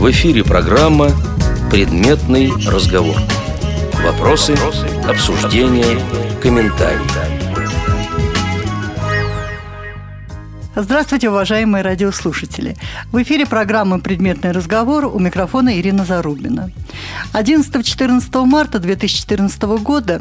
В эфире программа «Предметный разговор». Вопросы, обсуждения, комментарии. Здравствуйте, уважаемые радиослушатели. В эфире программы «Предметный разговор» у микрофона Ирина Зарубина. 11-14 марта 2014 года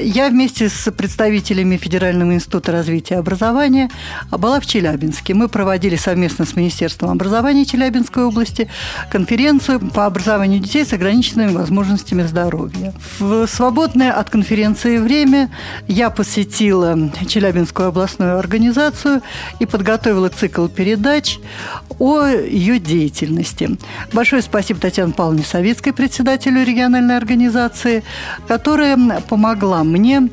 я вместе с представителями Федерального института развития и образования была в Челябинске. Мы проводили совместно с Министерством образования Челябинской области конференцию по образованию детей с ограниченными возможностями здоровья. В свободное от конференции время я посетила Челябинскую областную организацию и подготовила цикл передач о ее деятельности. Большое спасибо Татьяне Павловне Советской, председателю региональной организации, которая помогла мне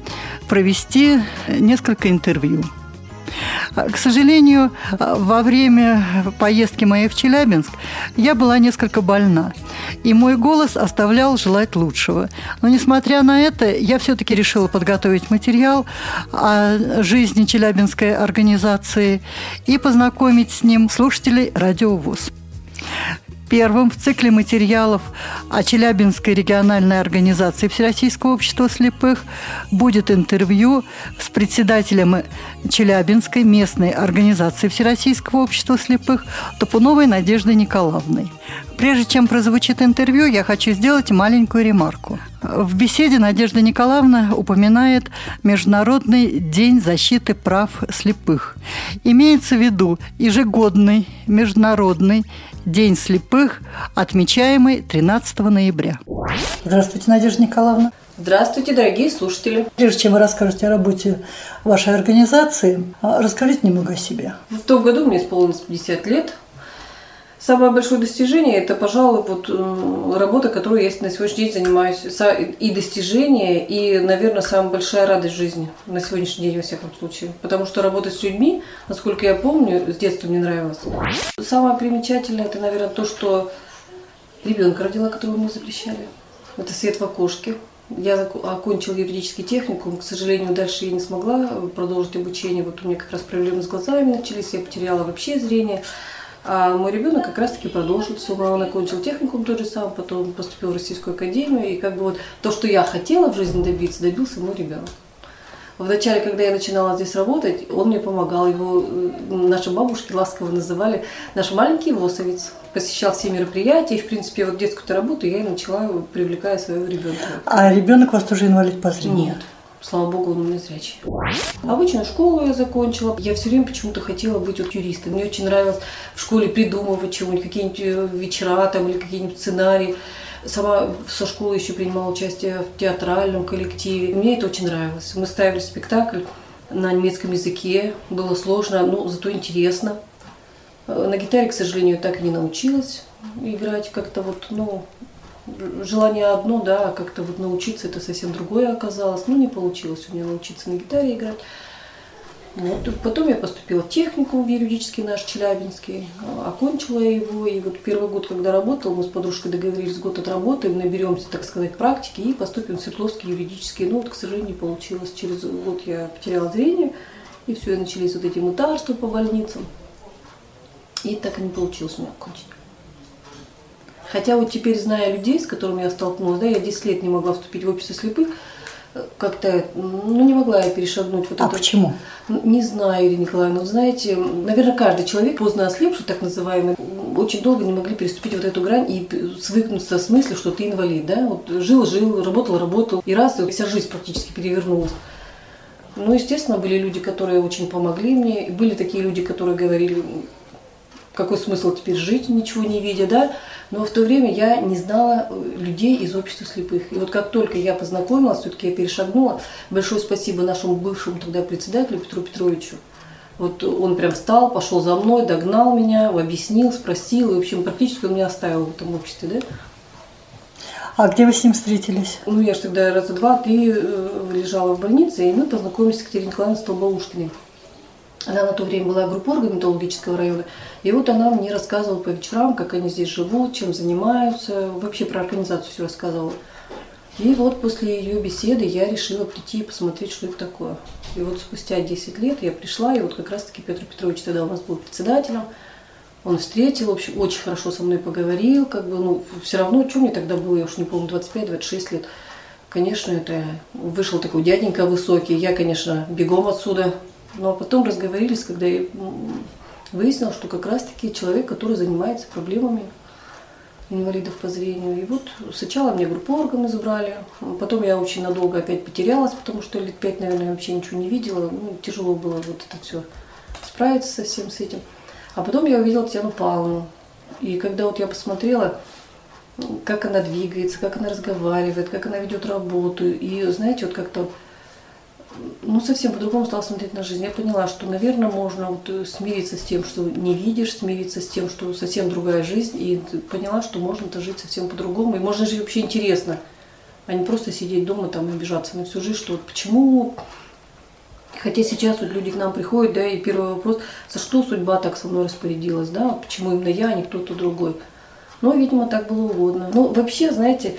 провести несколько интервью. К сожалению, во время поездки моей в Челябинск я была несколько больна, и мой голос оставлял желать лучшего. Но, несмотря на это, я все-таки решила подготовить материал о жизни Челябинской организации и познакомить с ним слушателей «Радио ВУЗ». Первым в цикле материалов о Челябинской региональной организации Всероссийского общества слепых будет интервью с председателем Челябинской местной организации Всероссийского общества слепых Топуновой Надеждой Николаевной. Прежде чем прозвучит интервью, я хочу сделать маленькую ремарку. В беседе Надежда Николаевна упоминает Международный день защиты прав слепых. Имеется в виду ежегодный Международный день слепых, отмечаемый 13 ноября. Здравствуйте, Надежда Николаевна. Здравствуйте, дорогие слушатели. Прежде чем вы расскажете о работе вашей организации, расскажите немного о себе. В том году мне исполнилось 50 лет. Самое большое достижение – это, пожалуй, вот э, работа, которой я на сегодняшний день занимаюсь. И достижение, и, наверное, самая большая радость жизни на сегодняшний день, во всяком случае. Потому что работать с людьми, насколько я помню, с детства мне нравилось. Самое примечательное – это, наверное, то, что ребенка родила, которого мне запрещали. Это свет в окошке. Я окончила юридический техникум. К сожалению, дальше я не смогла продолжить обучение. Вот у меня как раз проблемы с глазами начались, я потеряла вообще зрение. А мой ребенок как раз-таки продолжил все. Он окончил техникум тот же самый, потом поступил в Российскую академию. И как бы вот то, что я хотела в жизни добиться, добился мой ребенок. Вначале, когда я начинала здесь работать, он мне помогал. Его наши бабушки ласково называли наш маленький восовец. Посещал все мероприятия. И, в принципе, вот детскую работу я и начала, привлекая своего ребенка. А ребенок у вас тоже инвалид по зрению? Нет. Слава богу, он у меня зрячий. Обычную школу я закончила. Я все время почему-то хотела быть вот юристом. Мне очень нравилось в школе придумывать чего-нибудь, какие-нибудь э, вечера там или какие-нибудь сценарии. Сама со школы еще принимала участие в театральном коллективе. Мне это очень нравилось. Мы ставили спектакль на немецком языке. Было сложно, но зато интересно. Э, на гитаре, к сожалению, так и не научилась играть как-то вот, ну, желание одно, да, а как-то вот научиться это совсем другое оказалось. Ну, не получилось у меня научиться на гитаре играть. Вот. Потом я поступила в технику в юридический наш Челябинский, окончила его. И вот первый год, когда работала, мы с подружкой договорились, год отработаем, наберемся, так сказать, практики и поступим в Свердловский юридический. Ну, вот, к сожалению, получилось. Через год я потеряла зрение, и все, и начались вот эти мытарства по больницам. И так и не получилось у меня окончить. Хотя вот теперь, зная людей, с которыми я столкнулась, да, я 10 лет не могла вступить в общество слепых, как-то, ну, не могла я перешагнуть вот а это. почему? Не знаю, Ирина Николаевна. Вот знаете, наверное, каждый человек, поздно ослепший, так называемый, очень долго не могли переступить вот эту грань и свыкнуться с мыслью, что ты инвалид, да? Вот жил, жил, работал, работал, и раз, и вся жизнь практически перевернулась. Ну, естественно, были люди, которые очень помогли мне, были такие люди, которые говорили, какой смысл теперь жить, ничего не видя, да? Но в то время я не знала э, людей из общества слепых. И вот как только я познакомилась, все-таки я перешагнула, большое спасибо нашему бывшему тогда председателю Петру Петровичу. Вот он прям встал, пошел за мной, догнал меня, объяснил, спросил, и, в общем, практически он меня оставил в этом обществе, да? А где вы с ним встретились? Ну, я же тогда раза два-три э, лежала в больнице, и мы познакомились с Екатериной Николаевной Столбоушкиной. Она на то время была группорга металлургического района. И вот она мне рассказывала по вечерам, как они здесь живут, чем занимаются. Вообще про организацию все рассказывала. И вот после ее беседы я решила прийти и посмотреть, что это такое. И вот спустя 10 лет я пришла, и вот как раз-таки Петр Петрович тогда у нас был председателем. Он встретил, в общем, очень хорошо со мной поговорил, как бы, ну, все равно, что мне тогда было, я уж не помню, 25-26 лет. Конечно, это вышел такой дяденька высокий, я, конечно, бегом отсюда. Но потом разговорились, когда я выяснил, что как раз-таки человек, который занимается проблемами инвалидов по зрению. И вот сначала мне группу органы забрали, потом я очень надолго опять потерялась, потому что лет пять, наверное, вообще ничего не видела. Ну, тяжело было вот это все справиться со всем с этим. А потом я увидела Татьяну Павловну. И когда вот я посмотрела, как она двигается, как она разговаривает, как она ведет работу, и знаете, вот как-то ну, совсем по-другому стала смотреть на жизнь. Я поняла, что, наверное, можно вот э, смириться с тем, что не видишь, смириться с тем, что совсем другая жизнь, и поняла, что можно-то жить совсем по-другому, и можно жить вообще интересно, а не просто сидеть дома там и обижаться на всю жизнь, что вот почему Хотя сейчас вот люди к нам приходят, да, и первый вопрос, за что судьба так со мной распорядилась, да, почему именно я, а не кто-то другой. Ну, видимо, так было угодно. Ну, вообще, знаете,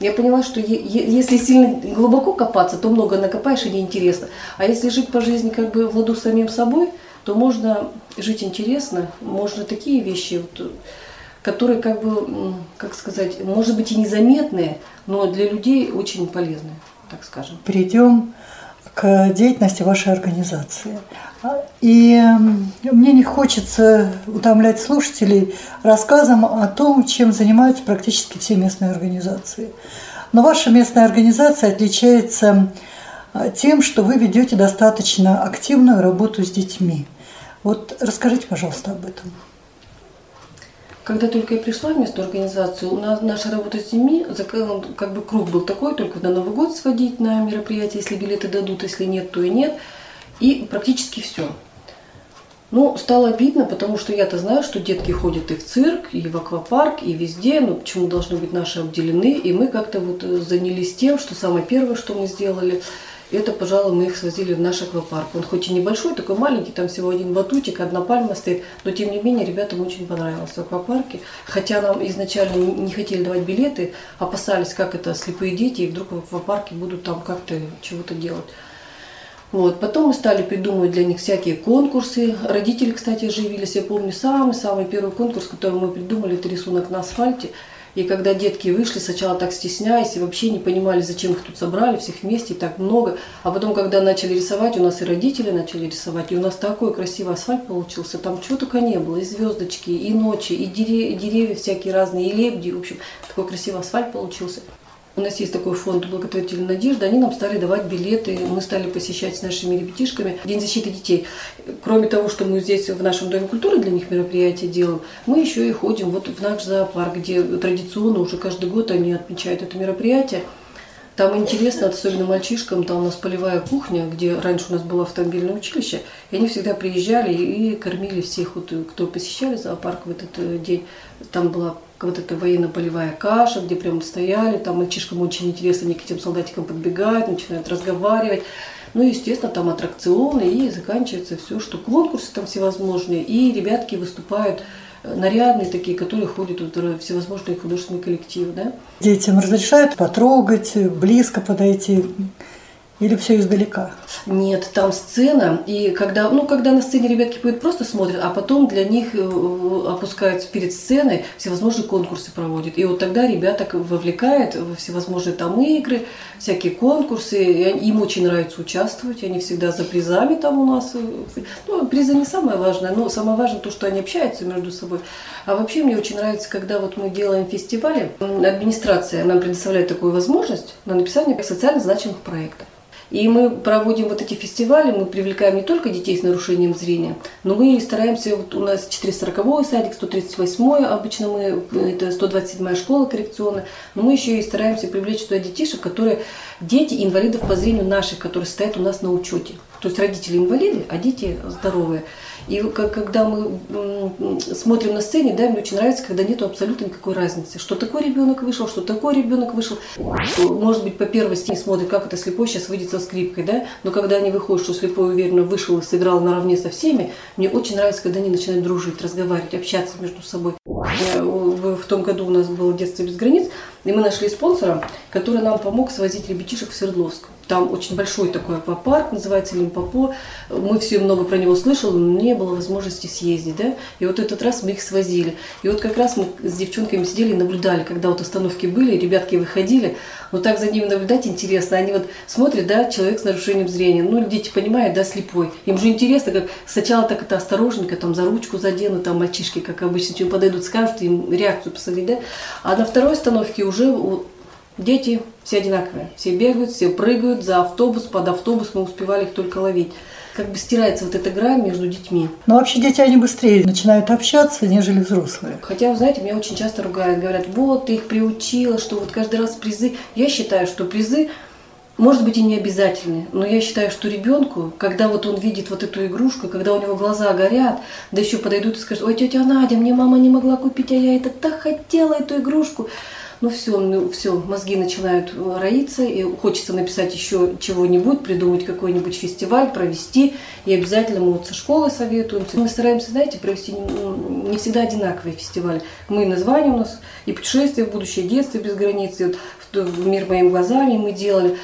я поняла, что если сильно глубоко копаться, то много накопаешь и неинтересно. А если жить по жизни как бы в ладу с самим собой, то можно жить интересно, можно такие вещи, вот, которые как бы, как сказать, может быть и незаметные, но для людей очень полезные, так скажем. Перейдем к деятельности вашей организации. И мне не хочется утомлять слушателей рассказом о том, чем занимаются практически все местные организации. Но ваша местная организация отличается а, тем, что вы ведете достаточно активную работу с детьми. Вот расскажите, пожалуйста, об этом. Когда только я пришла в местную организацию, у нас наша работа с детьми, как бы круг был такой, только на Новый год сводить на мероприятие, если билеты дадут, если нет, то и нет – и практически все. Ну, стало обидно, потому что я-то знаю, что детки ходят и в цирк, и в аквапарк, и везде, ну, почему должны быть наши обделены. И мы как-то вот э, занялись тем, что самое первое, что мы сделали, это, пожалуй, мы их свозили в наш аквапарк. Он хоть и небольшой, такой маленький, там всего один батутик, одна пальма стоит, но тем не менее ребятам очень понравилось в аквапарке. Хотя нам изначально не хотели давать билеты, опасались, как это слепые дети, и вдруг в аквапарке будут там как-то чего-то делать. Вот. Потом мы стали придумывать для них всякие конкурсы. Родители, кстати, оживились. Я помню самый-самый первый конкурс, который мы придумали, это рисунок на асфальте. И когда детки вышли, сначала так стесняясь и вообще не понимали, зачем их тут собрали, всех вместе, и так много. А потом, когда начали рисовать, у нас и родители начали рисовать, и у нас такой красивый асфальт получился. Там чего только не было, и звездочки, и ночи, и деревья, деревья всякие разные, и лебеди. В общем, такой красивый асфальт получился. У нас есть такой фонд благотворительной надежды. Они нам стали давать билеты. Мы стали посещать с нашими ребятишками День защиты детей. Кроме того, что мы здесь в нашем Доме культуры для них мероприятия делаем, мы еще и ходим вот в наш зоопарк, где традиционно уже каждый год они отмечают это мероприятие. Там интересно, особенно мальчишкам, там у нас полевая кухня, где раньше у нас было автомобильное училище, и они всегда приезжали и кормили всех, вот, кто посещали зоопарк в этот э, день. Там была вот эта военно-полевая каша, где прям стояли, там мальчишкам очень интересно, они к этим солдатикам подбегают, начинают разговаривать. Ну, естественно, там аттракционы, и заканчивается все, что конкурсы там всевозможные, и ребятки выступают э, нарядные такие, которые ходят в всевозможные художественные коллективы. Да? Детям разрешают потрогать, близко подойти или все издалека? Нет, там сцена, и когда, ну, когда на сцене ребятки поют, просто смотрят, а потом для них э, опускаются перед сценой, всевозможные конкурсы проводят. И вот тогда ребята вовлекают во всевозможные там игры, всякие конкурсы, и им очень нравится участвовать, они всегда за призами там у нас. Э, ну, призы не самое важное, но самое важное то, что они общаются между собой. А вообще мне очень нравится, когда вот мы делаем фестивали, администрация нам предоставляет такую возможность на написание социально значимых проектов. И мы проводим вот эти фестивали, мы привлекаем не только детей с нарушением зрения, но мы стараемся, вот у нас 440-й садик, 138-й, обычно мы, это 127-я школа коррекционная, но мы еще и стараемся привлечь туда детишек, которые, дети инвалидов по зрению наших, которые стоят у нас на учете. То есть родители инвалиды, а дети здоровые. И когда мы смотрим на сцене, да, мне очень нравится, когда нет абсолютно никакой разницы. Что такой ребенок вышел, что такой ребенок вышел. Может быть, по первости смотрят, как это слепой сейчас выйдет со скрипкой, да, но когда они выходят, что слепой уверенно вышел и сыграл наравне со всеми, мне очень нравится, когда они начинают дружить, разговаривать, общаться между собой. В том году у нас было «Детство без границ», и мы нашли спонсора, который нам помог свозить ребятишек в Свердловск. Там очень большой такой аквапарк, называется Лимпопо. Мы все много про него слышали, но не было возможности съездить, да. И вот этот раз мы их свозили. И вот как раз мы с девчонками сидели и наблюдали, когда вот остановки были, ребятки выходили. Вот так за ними наблюдать интересно. Они вот смотрят, да, человек с нарушением зрения. Ну, дети понимают, да, слепой. Им же интересно, как сначала так это осторожненько, там за ручку заденут, там мальчишки, как обычно, чем подойдут, скажут, им реакцию посмотреть, да. А на второй остановке уже Дети все одинаковые, все бегают, все прыгают за автобус, под автобус, мы успевали их только ловить. Как бы стирается вот эта грань между детьми. Но вообще дети, они быстрее начинают общаться, нежели взрослые. Хотя, вы знаете, меня очень часто ругают, говорят, вот, ты их приучила, что вот каждый раз призы. Я считаю, что призы может быть и не обязательны, но я считаю, что ребенку, когда вот он видит вот эту игрушку, когда у него глаза горят, да еще подойдут и скажут, ой, тетя Надя, мне мама не могла купить, а я это так хотела, эту игрушку ну все, ну все, мозги начинают э, роиться, и хочется написать еще чего-нибудь, придумать какой-нибудь фестиваль, провести, и обязательно мы вот со школы советуемся. Мы стараемся, знаете, провести не всегда одинаковые фестивали. Мы название у нас и путешествие в будущее, детство без границ, и вот в мир моими глазами мы делали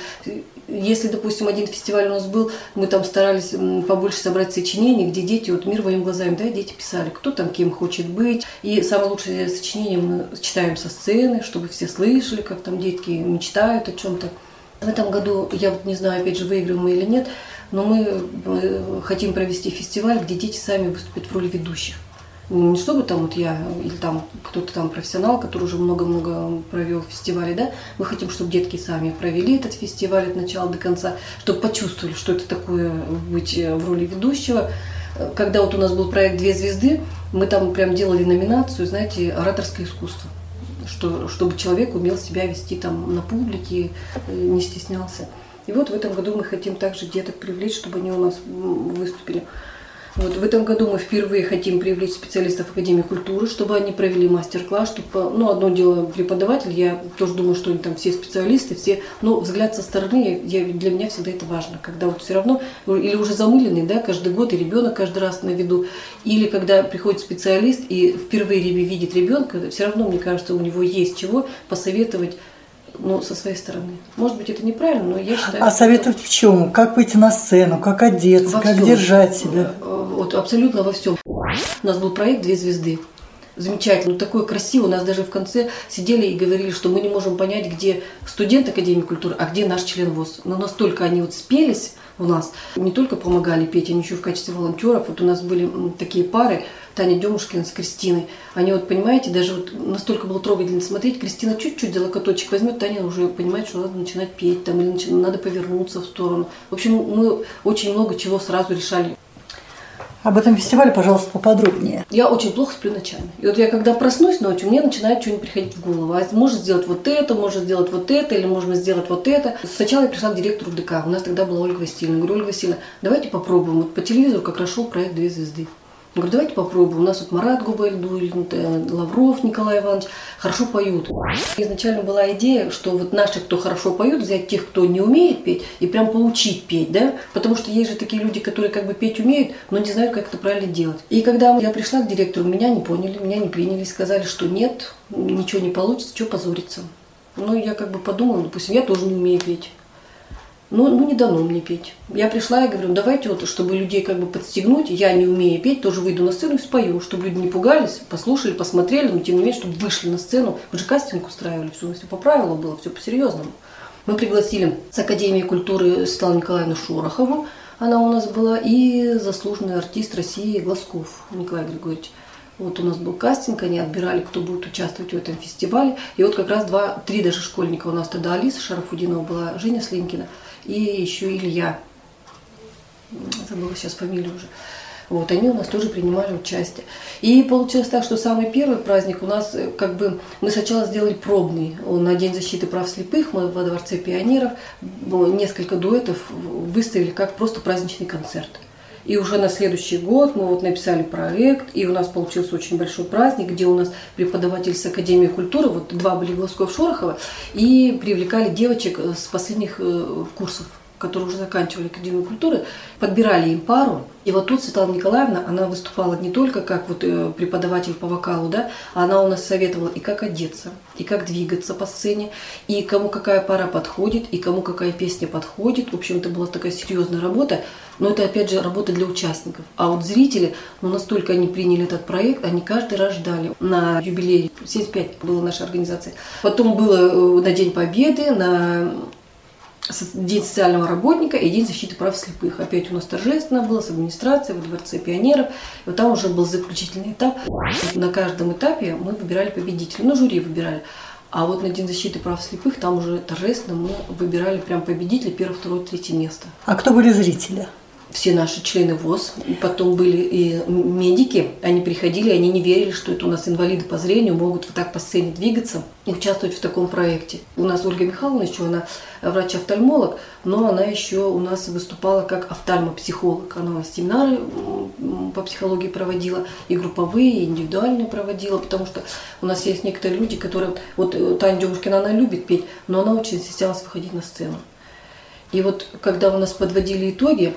если, допустим, один фестиваль у нас был, мы там старались побольше собрать сочинений, где дети, вот мир моим глазами, да, дети писали, кто там кем хочет быть. И самое лучшее сочинение мы читаем со сцены, чтобы все слышали, как там детки мечтают о чем-то. В этом году, я вот не знаю, опять же, выиграем мы или нет, но мы хотим провести фестиваль, где дети сами выступят в роли ведущих. Не чтобы там вот я или там кто-то там профессионал, который уже много-много провел фестивали, да, мы хотим, чтобы детки сами провели этот фестиваль от начала до конца, чтобы почувствовали, что это такое быть в роли ведущего. Когда вот у нас был проект «Две звезды», мы там прям делали номинацию, знаете, ораторское искусство что, чтобы человек умел себя вести там на публике, э, не стеснялся. И вот в этом году мы хотим также деток привлечь, чтобы они у нас выступили. Вот в этом году мы впервые хотим привлечь специалистов Академии культуры, чтобы они провели мастер-класс, чтобы, ну, одно дело преподаватель, я тоже думаю, что они там все специалисты, все, но взгляд со стороны, я, для меня всегда это важно, когда вот все равно, или уже замыленный, да, каждый год, и ребенок каждый раз на виду, или когда приходит специалист и впервые видит ребенка, все равно, мне кажется, у него есть чего посоветовать ну, со своей стороны. Может быть, это неправильно, но я считаю... А советовать в чем? Как выйти на сцену, как одеться, во как всем. держать себя? Э, вот абсолютно во всем. У нас был проект «Две звезды». Замечательно, такой красивый. У нас даже в конце сидели и говорили, что мы не можем понять, где студент Академии культуры, а где наш член ВОЗ. Но настолько они вот спелись у нас, не только помогали петь, они еще в качестве волонтеров. Вот у нас были такие пары, Таня Демушкина с Кристиной. Они вот, понимаете, даже вот настолько было трогательно смотреть. Кристина чуть-чуть за локоточек возьмет, Таня уже понимает, что надо начинать петь, там, или надо повернуться в сторону. В общем, мы очень много чего сразу решали. Об этом фестивале, пожалуйста, поподробнее. Я очень плохо сплю ночами. И вот я когда проснусь ночью, мне начинает что-нибудь приходить в голову. А можно сделать вот это, можно сделать вот это, или можно сделать вот это. Сначала я пришла к директору ДК. У нас тогда была Ольга Васильевна. Говорю, Ольга Васильевна, давайте попробуем. Вот по телевизору как раз шел проект «Две звезды». Я говорю, давайте попробуем. У нас вот Марат Губальдулин, э, Лавров Николай Иванович хорошо поют. Изначально была идея, что вот наши, кто хорошо поют, взять тех, кто не умеет петь, и прям поучить петь, да? Потому что есть же такие люди, которые как бы петь умеют, но не знают, как это правильно делать. И когда я пришла к директору, меня не поняли, меня не приняли, сказали, что нет, ничего не получится, что позориться. Ну, я как бы подумала, допустим, я тоже не умею петь ну, ну не дано мне петь. Я пришла и говорю, «Ну, давайте вот, чтобы людей как бы подстегнуть, я не умею петь, тоже выйду на сцену и спою, чтобы люди не пугались, послушали, посмотрели, но тем не менее, чтобы вышли на сцену. Мы же кастинг устраивали, все, все по правилам было, все по-серьезному. Мы пригласили с Академии культуры Светлану Николаевну Шорохову, она у нас была, и заслуженный артист России Глазков Николай Григорьевич. Вот у нас был кастинг, они отбирали, кто будет участвовать в этом фестивале. И вот как раз два, три даже школьника у нас тогда Алиса Шарафудинова была, Женя Слинкина – и еще Илья. Забыла сейчас фамилию уже. Вот, они у нас тоже принимали участие. И получилось так, что самый первый праздник у нас, э, как бы, мы сначала сделали пробный. На День защиты прав слепых мы во Дворце пионеров несколько дуэтов выставили как просто праздничный концерт. И уже на следующий год мы вот написали проект, и у нас получился очень большой праздник, где у нас преподаватель с Академии культуры, вот два были Глазков Шорохова, и привлекали девочек э, с последних э, курсов которые уже заканчивали Академию культуры, подбирали им пару. И вот тут Светлана Николаевна, она выступала не только как вот э, преподаватель по вокалу, да, а она у нас советовала и как одеться, и как двигаться по сцене, и кому какая пара подходит, и кому какая песня подходит. В общем, это была такая серьезная работа. Но это, опять же, работа для участников. А вот зрители, ну, настолько они приняли этот проект, они каждый раз ждали на юбилей. 75 была наша организация. Потом было э, на День Победы, на День социального работника и День защиты прав слепых. Опять у нас торжественно было с администрацией в Дворце пионеров. И вот там уже был заключительный этап. На каждом этапе мы выбирали победителя. Ну, жюри выбирали. А вот на День защиты прав слепых там уже торжественно мы выбирали прям победителя первое, второе, третье место. А кто были зрители? Все наши члены ВОЗ, потом были и медики, они приходили, они не верили, что это у нас инвалиды по зрению могут вот так по сцене двигаться и участвовать в таком проекте. У нас Ольга Михайловна еще, она врач-офтальмолог, но она еще у нас выступала как офтальмопсихолог. Она у нас семинары по психологии проводила, и групповые, и индивидуальные проводила, потому что у нас есть некоторые люди, которые... Вот э, Таня Демушкина, она любит петь, но она очень стеснялась выходить на сцену. И вот когда у нас подводили итоги,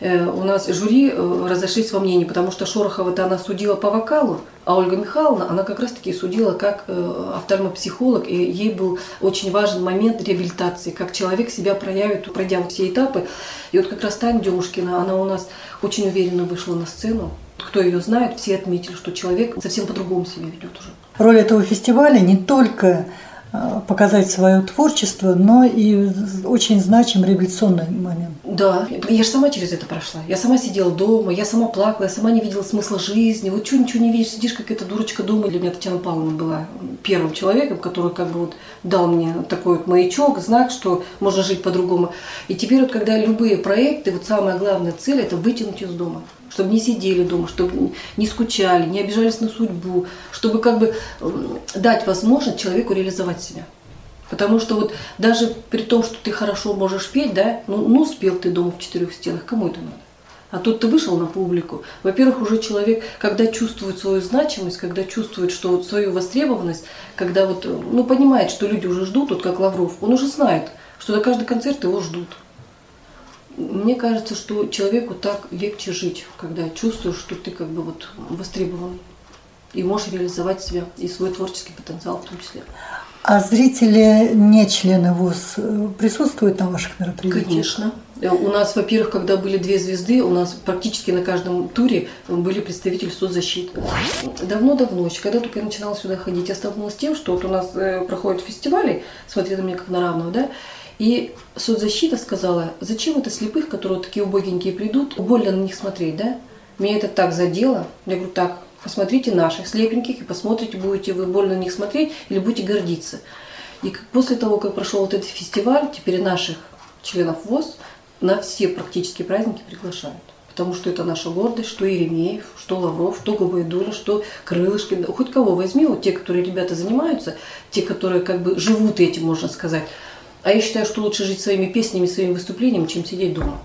у нас жюри э, разошлись во мнении, потому что Шорохова-то она судила по вокалу, а Ольга Михайловна, она как раз-таки судила как э, офтальмопсихолог, и ей был очень важен момент реабилитации, как человек себя проявит, пройдя все этапы. И вот как раз Таня Демушкина, она у нас очень уверенно вышла на сцену. Кто ее знает, все отметили, что человек совсем по-другому себя ведет уже. Роль этого фестиваля не только Э, показать свое творчество, но и очень значим революционный момент. Да, я же сама через это прошла. Я сама сидела дома, я сама плакала, я сама не видела смысла жизни. Вот что ничего не видишь, сидишь как эта дурочка дома. Для меня Татьяна Павловна была первым человеком, который как бы вот дал мне такой вот маячок, знак, что можно жить по-другому. И теперь вот когда любые проекты, вот самая главная цель – это вытянуть из дома чтобы не сидели дома, чтобы не скучали, не обижались на судьбу, чтобы как бы дать возможность человеку реализовать себя. Потому что вот даже при том, что ты хорошо можешь петь, да, ну, ну спел ты дома в четырех стенах, кому это надо? А тут ты вышел на публику. Во-первых, уже человек, когда чувствует свою значимость, когда чувствует, что вот свою востребованность, когда вот, ну, понимает, что люди уже ждут, вот как Лавров, он уже знает, что на каждый концерт его ждут. Мне кажется, что человеку так легче жить, когда чувствуешь, что ты как бы вот востребован и можешь реализовать себя и свой творческий потенциал в том числе. А зрители, не члены ВУЗ, э, присутствуют на ваших мероприятиях? Конечно. Э, у нас, во-первых, когда были две звезды, у нас практически на каждом туре были представители соцзащиты. Давно-давно, когда только я начинала сюда ходить, я столкнулась с тем, что вот у нас э, проходят фестивали, смотри на меня как на равного, да, и соцзащита сказала, зачем это слепых, которые вот такие убогенькие придут, больно на них смотреть, да? Меня это так задело. Я говорю, так, посмотрите наших слепеньких и посмотрите, будете вы больно на них смотреть или будете гордиться. И после того, как прошел вот этот фестиваль, теперь наших членов ВОЗ на все практически праздники приглашают. Потому что это наша гордость, что Еремеев, что Лавров, что Губайдуля, что Крылышкин. Хоть кого возьми, вот те, которые ребята занимаются, те, которые как бы живут этим, можно сказать. А я считаю, что лучше жить своими песнями, своими выступлениями, чем сидеть дома.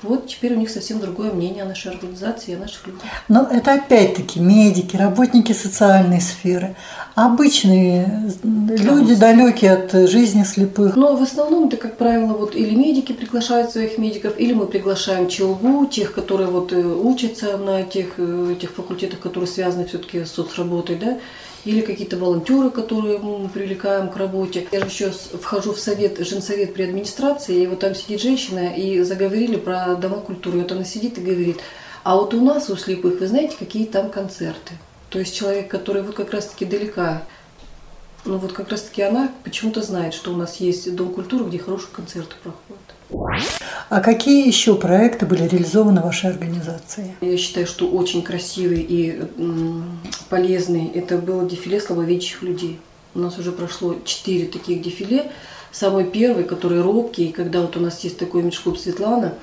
Вот теперь у них совсем другое мнение о нашей организации, о наших людях. Но это опять-таки медики, работники социальной сферы, обычные люди, далекие от жизни слепых. Но в основном это, как правило, вот или медики приглашают своих медиков, или мы приглашаем ЧЛГУ, тех, которые вот э, учатся на тех, э, тех факультетах, которые связаны все-таки с соцработой, да, или какие-то волонтеры, которые мы привлекаем к работе. Я же еще вхожу в совет, женсовет при администрации, и вот там сидит женщина, и заговорили про дома культуры. Вот она сидит и говорит, а вот у нас, у слепых, вы знаете, какие там концерты? То есть человек, который вот как раз-таки далека, ну вот как раз-таки она почему-то знает, что у нас есть дом культуры, где хорошие концерты проходят. А какие еще проекты были реализованы вашей организации? Я считаю, что очень красивый и полезный это было дефиле слабовидящих людей. У нас уже прошло четыре таких дефиле. Самый первый, который робкий, когда вот у нас есть такой имидж-клуб Светлана,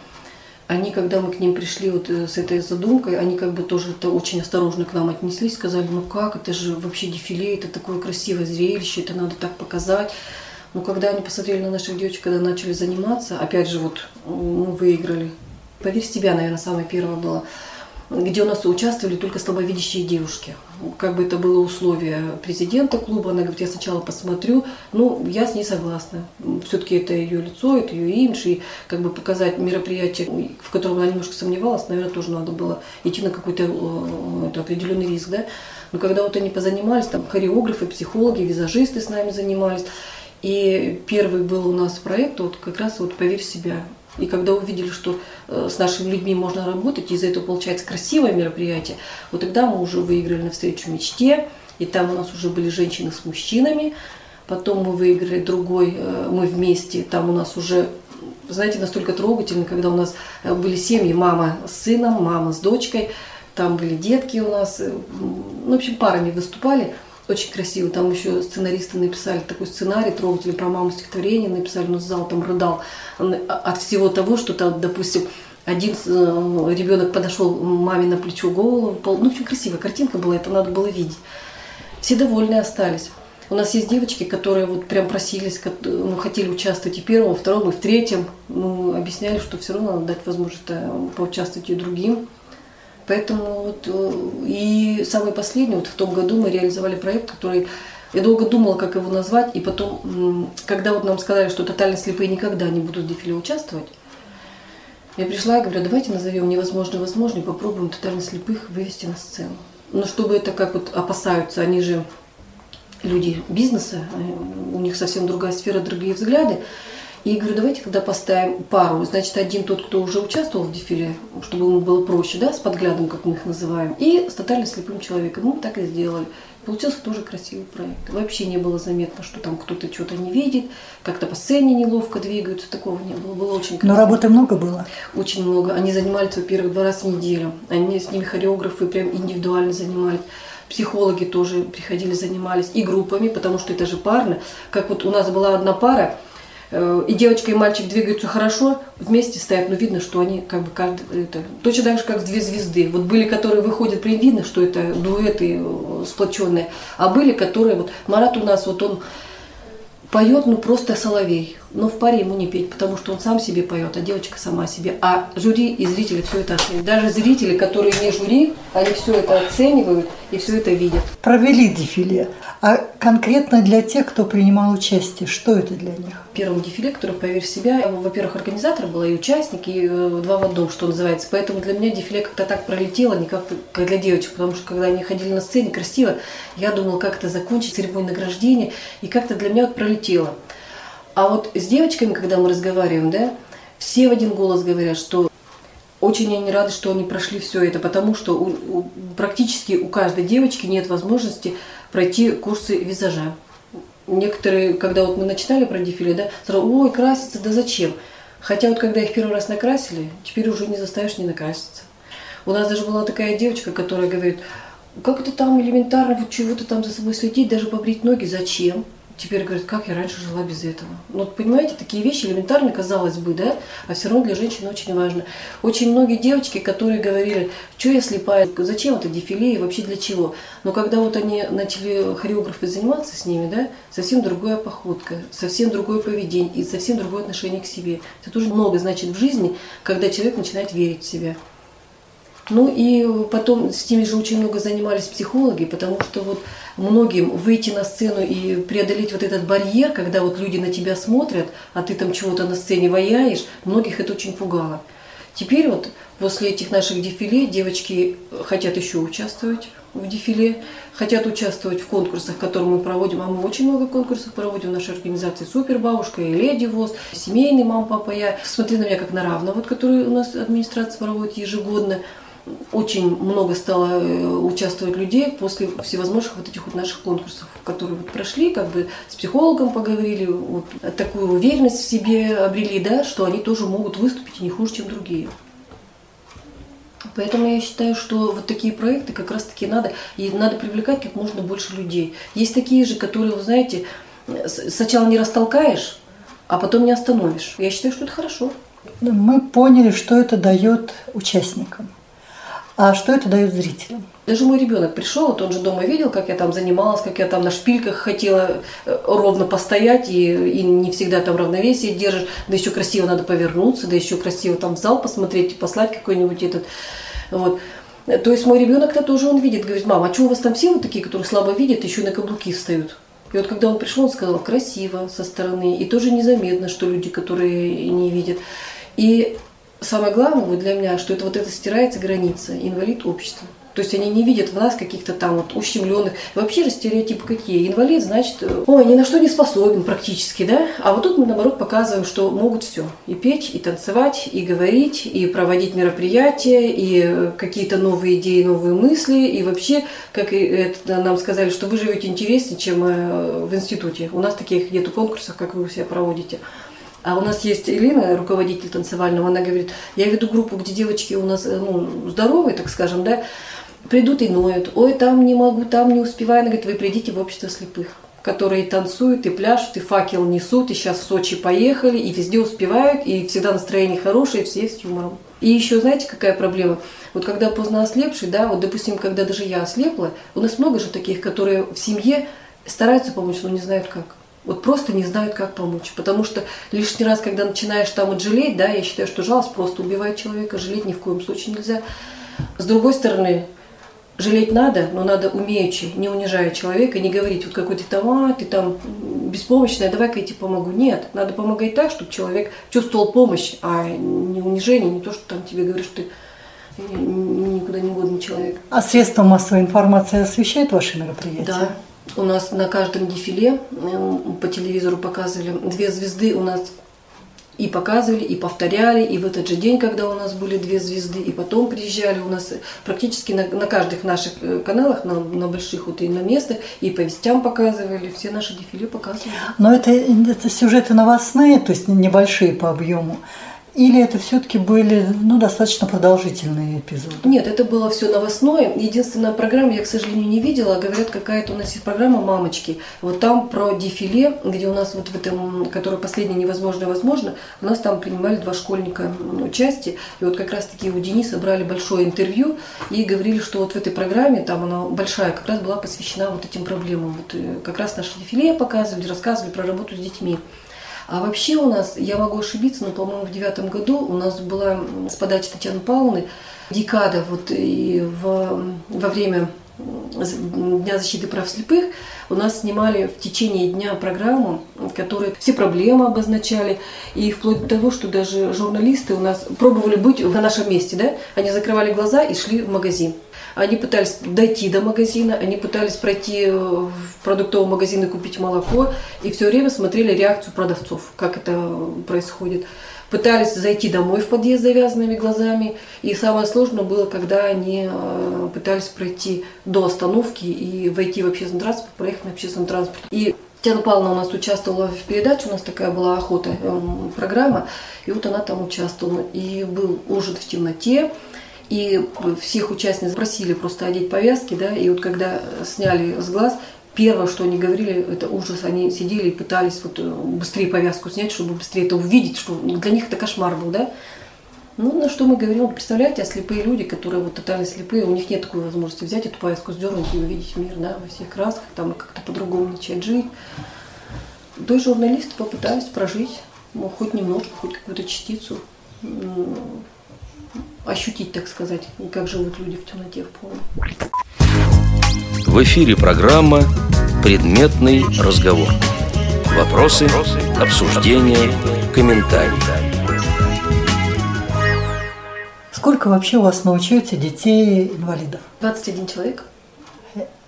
они, когда мы к ним пришли вот э, с этой задумкой, они как бы тоже это очень осторожно к нам отнеслись, сказали, ну как, это же вообще дефиле, это такое красивое зрелище, это надо так показать. Но когда они посмотрели на наших девочек, когда начали заниматься, опять же, вот мы выиграли. Поверь в себя, наверное, самое первое было. где у нас участвовали только слабовидящие девушки. Как бы это было условие президента клуба, она говорит, я сначала посмотрю, ну, я с ней согласна. Все-таки это ее лицо, это ее имидж, и как бы показать мероприятие, в котором она немножко сомневалась, наверное, тоже надо было идти на какой-то э, определенный риск, да. Но когда вот они позанимались, там хореографы, психологи, визажисты с нами занимались, и первый был у нас проект, вот как раз вот «Поверь в себя». И когда увидели, что э, с нашими людьми можно работать, и из-за этого получается красивое мероприятие, вот тогда мы уже выиграли на встречу мечте, и там у нас уже были женщины с мужчинами. Потом мы выиграли другой, э, мы вместе, там у нас уже, знаете, настолько трогательно, когда у нас э, были семьи, мама с сыном, мама с дочкой, там были детки у нас, ну, в общем, парами выступали – очень красиво. Там еще сценаристы написали такой сценарий трогательный про маму стихотворение, написали, но зал там рыдал от всего того, что там, допустим, один э, ребенок подошел маме на плечо голову, ну, в общем, красивая картинка была, это надо было видеть. Все довольны остались. У нас есть девочки, которые вот прям просились, ну, хотели участвовать и в первом, и втором, и в третьем. Ну, объясняли, что все равно надо дать возможность э, поучаствовать и другим. Поэтому вот, э, и самый последний, вот в том году мы реализовали проект, который я долго думала, как его назвать, и потом, когда вот нам сказали, что тотально слепые никогда не будут в дефиле участвовать, я пришла и говорю, давайте назовем невозможно возможно попробуем тотально слепых вывести на сцену. Но чтобы это как вот опасаются, они же люди бизнеса, э, у них совсем другая сфера, другие взгляды. И говорю, давайте тогда поставим пару. Значит, один тот, кто уже участвовал в дефиле, чтобы ему было проще, да, с подглядом, как мы их называем, и с тотально слепым человеком. Мы так и сделали. Получился тоже красивый проект. Вообще не было заметно, что там кто-то что-то не видит, как-то по сцене неловко двигаются. Такого не было. Было очень красиво. Но работы много было? Очень много. Они занимались, во-первых, два раза в неделю. Они с ними хореографы прям индивидуально занимались психологи тоже приходили, занимались, и группами, потому что это же парно. Как вот у нас была одна пара, и девочка, и мальчик двигаются хорошо, вместе стоят, но видно, что они как бы каждый, это, точно так же, как две звезды. Вот были, которые выходят, прям видно, что это дуэты э, сплоченные, а были, которые, вот Марат у нас, вот он поет, ну просто соловей. Но в паре ему не петь, потому что он сам себе поет, а девочка сама себе. А жюри и зрители все это оценивают. Даже зрители, которые не жюри, они все это оценивают и все это видят. Провели дефиле. А конкретно для тех, кто принимал участие, что это для них? В первом дефиле, который «Поверь в себя», я, во-первых, организатор была и участник, и э, два в одном, что называется. Поэтому для меня дефиле как-то так пролетело, не как, как для девочек, потому что когда они ходили на сцене красиво, я думала, как это закончить, церемонию награждения, и как-то для меня вот пролетело. А вот с девочками, когда мы разговариваем, да, все в один голос говорят, что очень они рады, что они прошли все это, потому что у, у, практически у каждой девочки нет возможности пройти курсы визажа. Некоторые, когда вот мы начинали про дефиле, да, сразу, ой, краситься, да зачем? Хотя вот когда их первый раз накрасили, теперь уже не заставишь не накраситься. У нас даже была такая девочка, которая говорит, как это там элементарно, вот чего-то там за собой следить, даже побрить ноги, зачем? Теперь говорят, как я раньше жила без этого. Ну, вот понимаете, такие вещи элементарные, казалось бы, да, а все равно для женщины очень важно. Очень многие девочки, которые говорили, что я слепая, зачем это дефиле и вообще для чего. Но когда вот они начали хореографы заниматься с ними, да, совсем другая походка, совсем другое поведение и совсем другое отношение к себе. Это тоже много значит в жизни, когда человек начинает верить в себя. Ну и потом с ними же очень много занимались психологи, потому что вот многим выйти на сцену и преодолеть вот этот барьер, когда вот люди на тебя смотрят, а ты там чего-то на сцене ваяешь, многих это очень пугало. Теперь вот после этих наших дефиле девочки хотят еще участвовать в дефиле, хотят участвовать в конкурсах, которые мы проводим, а мы очень много конкурсов проводим в нашей организации «Супер бабушка» и «Леди ВОЗ», «Семейный мам, папа, я». Смотри на меня как на равно, вот, который у нас администрация проводит ежегодно очень много стало э, участвовать людей после всевозможных вот этих вот наших конкурсов, которые вот прошли, как бы с психологом поговорили, вот, такую уверенность в себе обрели, да, что они тоже могут выступить и не хуже, чем другие. Поэтому я считаю, что вот такие проекты как раз-таки надо, и надо привлекать как можно больше людей. Есть такие же, которые, вы знаете, сначала не растолкаешь, а потом не остановишь. Я считаю, что это хорошо. Мы поняли, что это дает участникам. А что это дает зрителям? Даже мой ребенок пришел, вот он же дома видел, как я там занималась, как я там на шпильках хотела э, ровно постоять, и, и не всегда там равновесие держишь, да еще красиво надо повернуться, да еще красиво там в зал посмотреть и послать какой-нибудь этот. Вот. То есть мой ребенок-то тоже он видит, говорит, мама, а что у вас там все вот такие, которые слабо видят, еще на каблуки встают? И вот когда он пришел, он сказал, красиво со стороны, и тоже незаметно, что люди, которые не видят. И самое главное для меня, что это вот это стирается граница, инвалид общества. То есть они не видят в нас каких-то там вот ущемленных. Вообще же стереотипы какие? Инвалид, значит, ой, ни на что не способен практически, да? А вот тут мы, наоборот, показываем, что могут все. И петь, и танцевать, и говорить, и проводить мероприятия, и какие-то новые идеи, новые мысли. И вообще, как это нам сказали, что вы живете интереснее, чем э, в институте. У нас таких нету конкурсов, как вы у себя проводите. А у нас есть Элина, руководитель танцевального, она говорит, я веду группу, где девочки у нас ну, здоровые, так скажем, да, придут и ноют. Ой, там не могу, там не успеваю. Она говорит, вы придите в общество слепых которые танцуют и пляшут, и факел несут, и сейчас в Сочи поехали, и везде успевают, и всегда настроение хорошее, и все с юмором. И еще, знаете, какая проблема? Вот когда поздно ослепший, да, вот, допустим, когда даже я ослепла, у нас много же таких, которые в семье стараются помочь, но не знают как. Вот просто не знают, как помочь. Потому что лишний раз, когда начинаешь там вот жалеть, да, я считаю, что жалость просто убивает человека, жалеть ни в коем случае нельзя. С другой стороны, жалеть надо, но надо умеючи, не унижая человека, не говорить, вот какой ты там, а, ты там беспомощная, давай-ка я тебе помогу. Нет, надо помогать так, чтобы человек чувствовал помощь, а не унижение, не то, что там тебе говорят, что ты никуда не годный человек. А средства массовой информации освещают ваши мероприятия? Да. У нас на каждом дефиле э, по телевизору показывали две звезды у нас и показывали, и повторяли, и в этот же день, когда у нас были две звезды, и потом приезжали у нас практически на, на каждых наших э, каналах, на, на больших вот и на местах, и по вестям показывали, все наши дефиле показывали. Но это, это сюжеты новостные, то есть небольшие по объему. Или это все-таки были ну, достаточно продолжительные эпизоды? Нет, это было все новостное. Единственная программа я, к сожалению, не видела. Говорят, какая-то у нас есть программа «Мамочки». Вот там про дефиле, где у нас вот в этом, которое последнее невозможно возможно, у нас там принимали два школьника участие. И вот как раз-таки у Дениса брали большое интервью и говорили, что вот в этой программе, там она большая, как раз была посвящена вот этим проблемам. Вот э, как раз наши дефиле показывали, рассказывали про работу с детьми. А вообще у нас, я могу ошибиться, но, по-моему, в девятом году у нас была с подачи Татьяны Павловны декада вот и в, во время Дня защиты прав слепых у нас снимали в течение дня программу, которая все проблемы обозначали, и вплоть до того, что даже журналисты у нас пробовали быть на нашем месте, да, они закрывали глаза и шли в магазин. Они пытались дойти до магазина, они пытались пройти э, в продуктовый магазин и купить молоко, и все время смотрели реакцию продавцов, как это происходит. Пытались зайти домой в подъезд завязанными глазами, и самое сложное было, когда они э, пытались пройти до остановки и войти в общественный транспорт, проехать на общественном транспорте. И Татьяна Павловна у нас участвовала в передаче, у нас такая была охота, э, программа, и вот она там участвовала. И был ужин в темноте, и всех участниц просили просто одеть повязки, да, и вот когда сняли с глаз, первое, что они говорили, это ужас. Они сидели и пытались вот э, быстрее повязку снять, чтобы быстрее это увидеть, что для них это кошмар был, да. Ну, на что мы говорим, представляете, а слепые люди, которые вот тотально слепые, у них нет такой возможности взять эту повязку, сдернуть и увидеть мир, да, во всех красках, там как-то по-другому начать жить. То есть журналисты попытались прожить, ну, хоть немножко, хоть какую-то частицу ощутить, так сказать, как живут люди в темноте в полном. В эфире программа «Предметный разговор». Вопросы, обсуждения, комментарии. Сколько вообще у вас научается детей-инвалидов? 21 человек.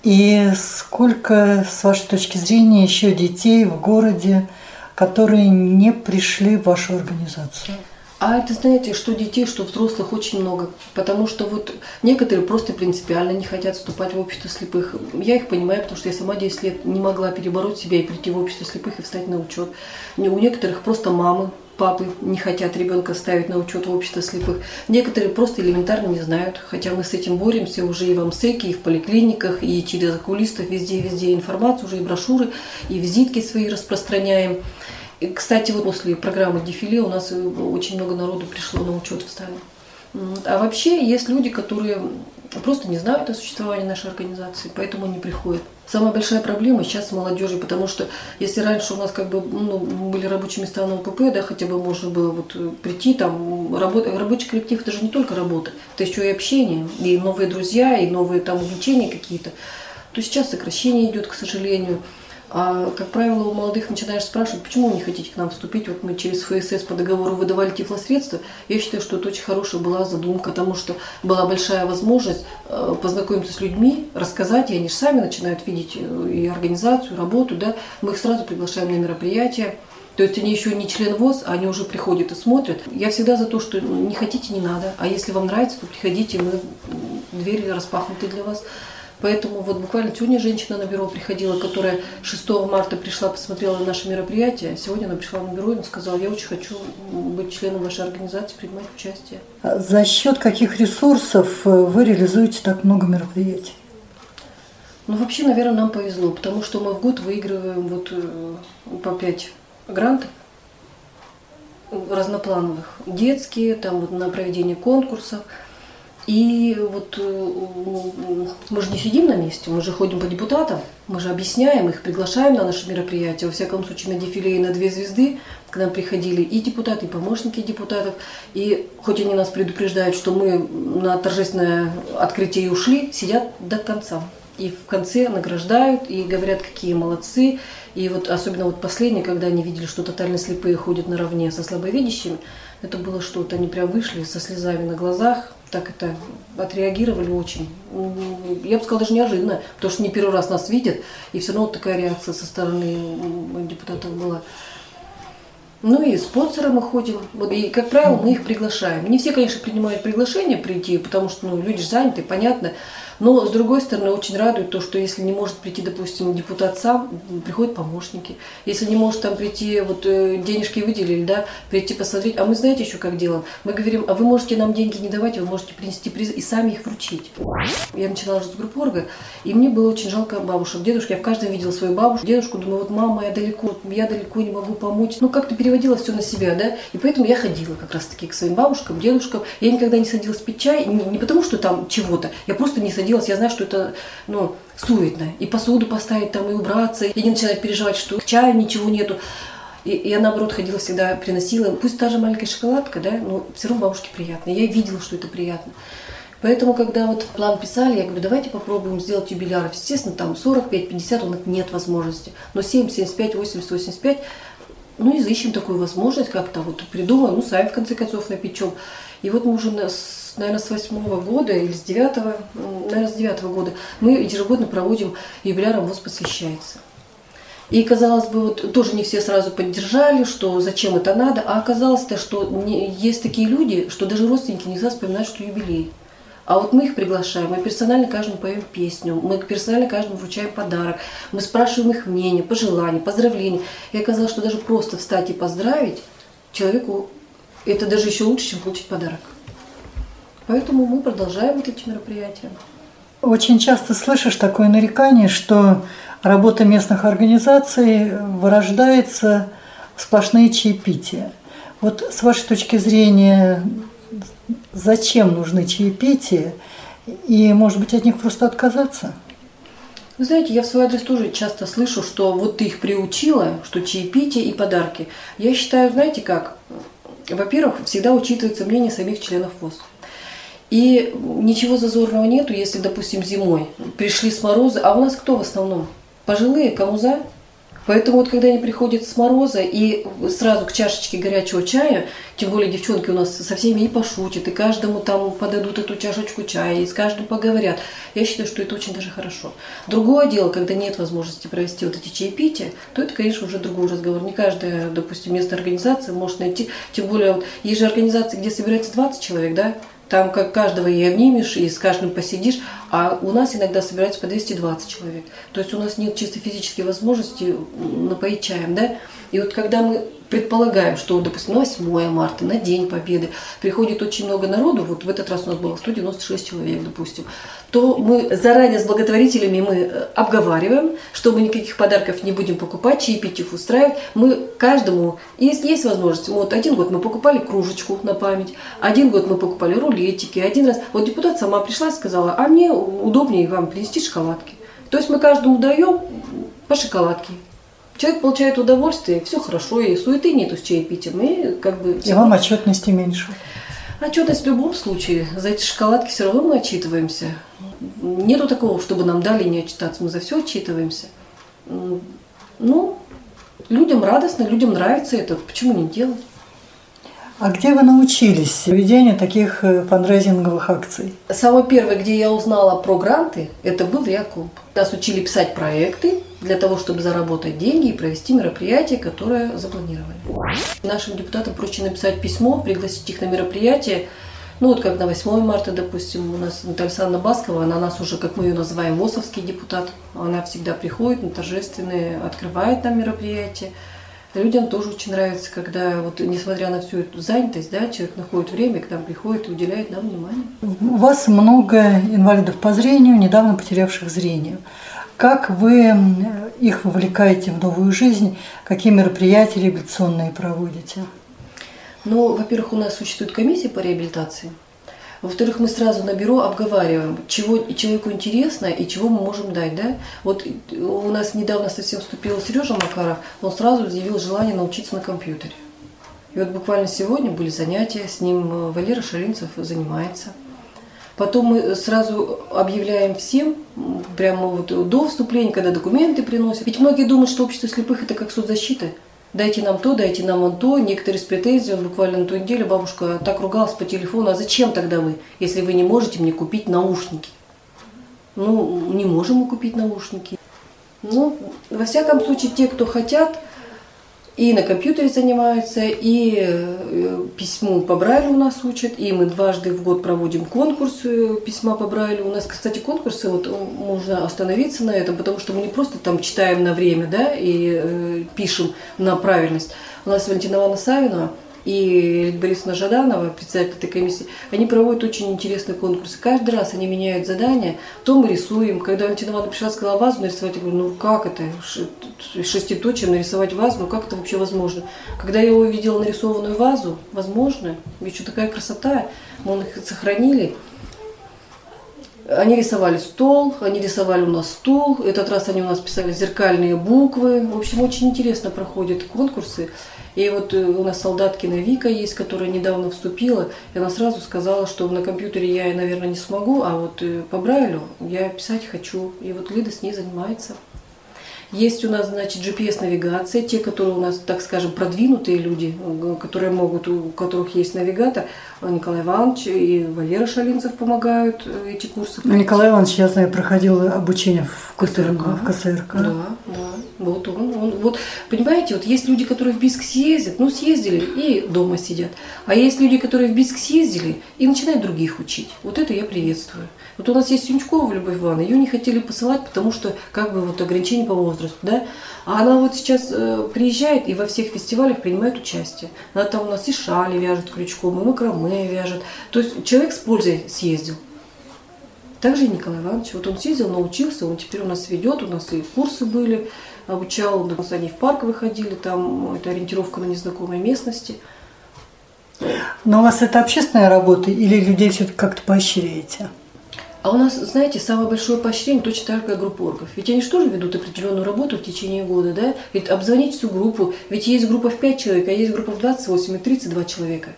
И сколько, с вашей точки зрения, еще детей в городе, которые не пришли в вашу организацию? А это, знаете, что детей, что взрослых очень много. Потому что вот некоторые просто принципиально не хотят вступать в общество слепых. Я их понимаю, потому что я сама 10 лет не могла перебороть себя и прийти в общество слепых и встать на учет. У некоторых просто мамы, папы не хотят ребенка ставить на учет в общество слепых. Некоторые просто элементарно не знают, хотя мы с этим боремся уже и в МСЭКе, и в поликлиниках, и через окулистов, везде-везде информацию, уже и брошюры, и визитки свои распространяем. И, кстати, вот после программы дефиле у нас очень много народу пришло на учет встали. А вообще есть люди, которые просто не знают о существовании нашей организации, поэтому не приходят. Самая большая проблема сейчас с молодежью, потому что если раньше у нас как бы ну, были рабочие места на УПП, да, хотя бы можно было вот прийти, там, работ... рабочий коллектив это же не только работа, это еще и общение, и новые друзья, и новые там увлечения какие-то. То сейчас сокращение идет, к сожалению. А, как правило, у молодых начинаешь спрашивать, почему вы не хотите к нам вступить? Вот мы через ФСС по договору выдавали тифлосредства. Я считаю, что это очень хорошая была задумка, потому что была большая возможность э, познакомиться с людьми, рассказать, и они же сами начинают видеть э, и организацию, и работу, да. Мы их сразу приглашаем на мероприятия. То есть они еще не член ВОЗ, а они уже приходят и смотрят. Я всегда за то, что не хотите, не надо. А если вам нравится, то приходите, мы двери распахнуты для вас. Поэтому вот буквально сегодня женщина на бюро приходила, которая 6 марта пришла, посмотрела на наше мероприятие. Сегодня она пришла на бюро и сказала, я очень хочу быть членом вашей организации, принимать участие. А за счет каких ресурсов э, вы реализуете так много мероприятий? Ну, вообще, наверное, нам повезло, потому что мы в год выигрываем вот э, по 5 грантов разноплановых. Детские, там вот на проведение конкурсов – и вот э, мы же не сидим на месте, мы же ходим по депутатам, мы же объясняем их, приглашаем на наши мероприятия. Во всяком случае, на дефиле и на две звезды к нам приходили и депутаты, и помощники депутатов. И хоть они нас предупреждают, что мы на торжественное открытие ушли, сидят до конца. И в конце награждают и говорят, какие молодцы. И вот особенно вот последние, когда они видели, что тотально слепые ходят наравне со слабовидящими, это было что-то. Они прям вышли со слезами на глазах, так это отреагировали очень. Я бы сказала, даже неожиданно, потому что не первый раз нас видят, и все равно вот такая реакция со стороны депутатов была. Ну и спонсоры мы ходим. И, как правило, мы их приглашаем. Не все, конечно, принимают приглашение прийти, потому что ну, люди заняты, понятно. Но, с другой стороны, очень радует то, что если не может прийти, допустим, депутат сам, приходят помощники. Если не может там прийти, вот э, денежки выделили, да, прийти посмотреть. А мы знаете еще как делаем? Мы говорим, а вы можете нам деньги не давать, вы можете принести призы и сами их вручить. Я начинала жить с группорга, и мне было очень жалко бабушек, дедушек. Я в каждом видела свою бабушку, дедушку, думаю, вот мама, я далеко, я далеко не могу помочь. Ну, как-то переводила все на себя, да, и поэтому я ходила как раз-таки к своим бабушкам, дедушкам. Я никогда не садилась пить чай, не, не потому что там чего-то, я просто не садилась садилась, я знаю, что это, ну, суетно. И посуду поставить там, и убраться. И они начинают переживать, что чая ничего нету. И я, наоборот, ходила всегда, приносила пусть та же маленькая шоколадка, да, но все равно бабушке приятно. Я видела, что это приятно. Поэтому, когда вот план писали, я говорю, давайте попробуем сделать юбиляров. Естественно, там 45-50 у нас нет возможности. Но 7, 75, 80, 85, ну, изыщем такую возможность как-то, вот придумаем, ну, сами, в конце концов, напечем. И вот мы уже с наверное, с восьмого года или с девятого, наверное, с девятого года мы ежегодно проводим юбиляром ВОЗ посвящается. И казалось бы, вот тоже не все сразу поддержали, что зачем это надо, а оказалось-то, что не, есть такие люди, что даже родственники нельзя вспоминать, что юбилей. А вот мы их приглашаем, мы персонально каждому поем песню, мы персонально каждому вручаем подарок, мы спрашиваем их мнение, пожелания, поздравления. И оказалось, что даже просто встать и поздравить человеку, это даже еще лучше, чем получить подарок. Поэтому мы продолжаем вот эти мероприятия. Очень часто слышишь такое нарекание, что работа местных организаций вырождается в сплошные чаепития. Вот с вашей точки зрения, зачем нужны чаепития? И, может быть, от них просто отказаться? Вы знаете, я в свой адрес тоже часто слышу, что вот ты их приучила, что чаепитие и подарки. Я считаю, знаете как, во-первых, всегда учитывается мнение самих членов ВОЗ. И ничего зазорного нету, если, допустим, зимой пришли с мороза, а у нас кто в основном? Пожилые, кому за? Поэтому вот когда они приходят с мороза и сразу к чашечке горячего чая, тем более девчонки у нас со всеми и пошутят, и каждому там подадут эту чашечку чая, и с каждым поговорят. Я считаю, что это очень даже хорошо. Другое дело, когда нет возможности провести вот эти чаепития, то это, конечно, уже другой разговор. Не каждая, допустим, местная организация может найти, тем более вот есть же организации, где собирается 20 человек, да, там как каждого и обнимешь, и с каждым посидишь, а у нас иногда собирается по 220 человек. То есть у нас нет чисто физической возможности напоить чаем, да? И вот когда мы предполагаем, что, допустим, на 8 марта, на День Победы приходит очень много народу, вот в этот раз у нас было 196 человек, допустим, то мы заранее с благотворителями мы э, обговариваем, что мы никаких подарков не будем покупать, чаепитие устраивать. Мы каждому, есть, есть возможность, вот один год мы покупали кружечку на память, один год мы покупали рулетики, один раз, вот депутат сама пришла и сказала, а мне удобнее вам принести шоколадки. То есть мы каждому даем по шоколадке. Человек получает удовольствие, все хорошо, и суеты нету с чаепитием, и как бы... И вам отчетности меньше. Отчетность в любом случае. За эти шоколадки все равно мы отчитываемся. Нету такого, чтобы нам дали не отчитаться. Мы за все отчитываемся. Ну, людям радостно, людям нравится это. Почему не делать? А где вы научились ведению таких э, фандрайзинговых акций? Самое первое, где я узнала про гранты, это был Реакомп. Нас учили писать проекты для того, чтобы заработать деньги и провести мероприятие, которое запланировали. Нашим депутатам проще написать письмо, пригласить их на мероприятие, ну вот как на 8 марта, допустим, у нас Наталья Александровна Баскова, она нас уже, как мы ее называем, ВОСовский депутат. Она всегда приходит на торжественные, открывает нам мероприятия. Людям тоже очень нравится, когда, вот, несмотря на всю эту занятость, да, человек находит время, к нам приходит и уделяет нам внимание. У вас много инвалидов по зрению, недавно потерявших зрение. Как вы их вовлекаете в новую жизнь? Какие мероприятия реабилитационные проводите? Ну, во-первых, у нас существует комиссия по реабилитации – во-вторых, мы сразу на бюро обговариваем, чего человеку интересно и чего мы можем дать. Да? Вот у нас недавно совсем вступил Сережа Макаров, он сразу заявил желание научиться на компьютере. И вот буквально сегодня были занятия, с ним э, Валера Шалинцев занимается. Потом мы сразу объявляем всем, прямо вот до вступления, когда документы приносят. Ведь многие думают, что общество слепых – это как соцзащита – дайте нам то, дайте нам он то. Некоторые с претензией, буквально на ту неделю бабушка так ругалась по телефону, а зачем тогда вы, если вы не можете мне купить наушники? Ну, не можем мы купить наушники. Ну, во всяком случае, те, кто хотят, и на компьютере занимаются, и э, письму по Брайлю у нас учат, и мы дважды в год проводим конкурс э, письма по Брайлю. У нас, кстати, конкурсы, вот можно остановиться на этом, потому что мы не просто там читаем на время, да, и э, пишем на правильность. У нас Валентина Ивановна Савина – и Борисовна Жаданова, председатель этой комиссии, они проводят очень интересные конкурсы. Каждый раз они меняют задания, то мы рисуем. Когда Валентина Ивановна пришла, сказала вазу нарисовать, я говорю, ну как это, шеститочием нарисовать вазу, ну как это вообще возможно? Когда я увидела нарисованную вазу, возможно, ведь что такая красота, мы их сохранили. Они рисовали стол, они рисовали у нас стул. Этот раз они у нас писали зеркальные буквы. В общем, очень интересно проходят конкурсы. И вот э, у нас солдаткина Вика есть, которая недавно вступила, и она сразу сказала, что на компьютере я, наверное, не смогу, а вот э, по Брайлю я писать хочу. И вот Лида с ней занимается. Есть у нас, значит, GPS-навигация, те, которые у нас, так скажем, продвинутые люди, которые могут, у которых есть навигатор. Николай Иванович и Валера Шалинцев помогают э, эти курсы. Ну, Николай Иванович, я знаю, проходил обучение в КСРК. В КСРК. Да, да. Вот он, он, вот, понимаете, вот есть люди, которые в Биск съездят, ну съездили и дома сидят. А есть люди, которые в Биск съездили и начинают других учить. Вот это я приветствую. Вот у нас есть Сюнчкова Любовь Ивановна, ее не хотели посылать, потому что как бы вот ограничение по возрасту, да. А она вот сейчас э, приезжает и во всех фестивалях принимает участие. Она там у нас и шали вяжет крючком, и макраме вяжет. То есть человек с пользой съездил. Также и Николай Иванович. Вот он съездил, научился, он теперь у нас ведет, у нас и курсы были, обучал, у нас они в парк выходили, там это ориентировка на незнакомой местности. Но у вас это общественная работа или людей все-таки как-то поощряете? А у нас, знаете, самое большое поощрение точно так, как группа оргов. Ведь они же тоже ведут определенную работу в течение года, да? Ведь обзвонить всю группу, ведь есть группа в 5 человек, а есть группа в 28 и 32 человека.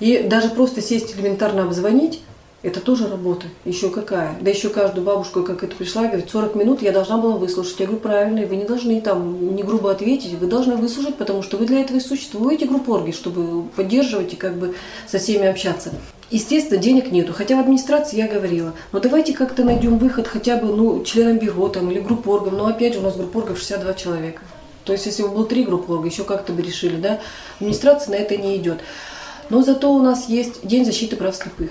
И даже просто сесть элементарно обзвонить, это тоже работа. Еще какая. Да еще каждую бабушку, как это пришла, говорит, 40 минут я должна была выслушать. Я говорю, правильно, вы не должны там не грубо ответить, вы должны выслушать, потому что вы для этого и существуете, группа орги, чтобы поддерживать и как бы со всеми общаться. Естественно, денег нету. Хотя в администрации я говорила, но давайте как-то найдем выход хотя бы ну, членам бюро там, или группоргам. Но опять же у нас группоргов 62 человека. То есть если бы было три группорга, еще как-то бы решили, да. Администрация на это не идет. Но зато у нас есть День защиты прав слепых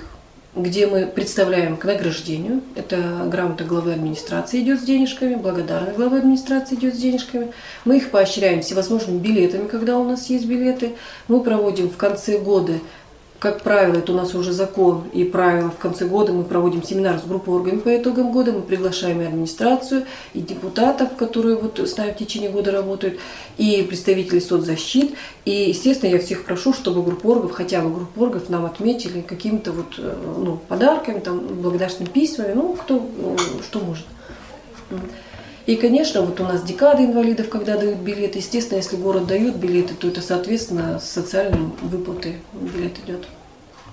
где мы представляем к награждению. Это грамота главы администрации идет с денежками, благодарность главы администрации идет с денежками. Мы их поощряем всевозможными билетами, когда у нас есть билеты. Мы проводим в конце года как правило, это у нас уже закон и правило. В конце года мы проводим семинар с группой органов по итогам года. Мы приглашаем и администрацию, и депутатов, которые вот с нами в течение года работают, и представителей соцзащит. И, естественно, я всех прошу, чтобы группа оргов, хотя бы группа оргов нам отметили какими-то вот, э, ну, подарками, там, благодарственными письмами, ну, кто ну, что может. И, конечно, вот у нас декады инвалидов, когда дают билеты. Естественно, если город дает билеты, то это, соответственно, с социальной выплаты билет идет.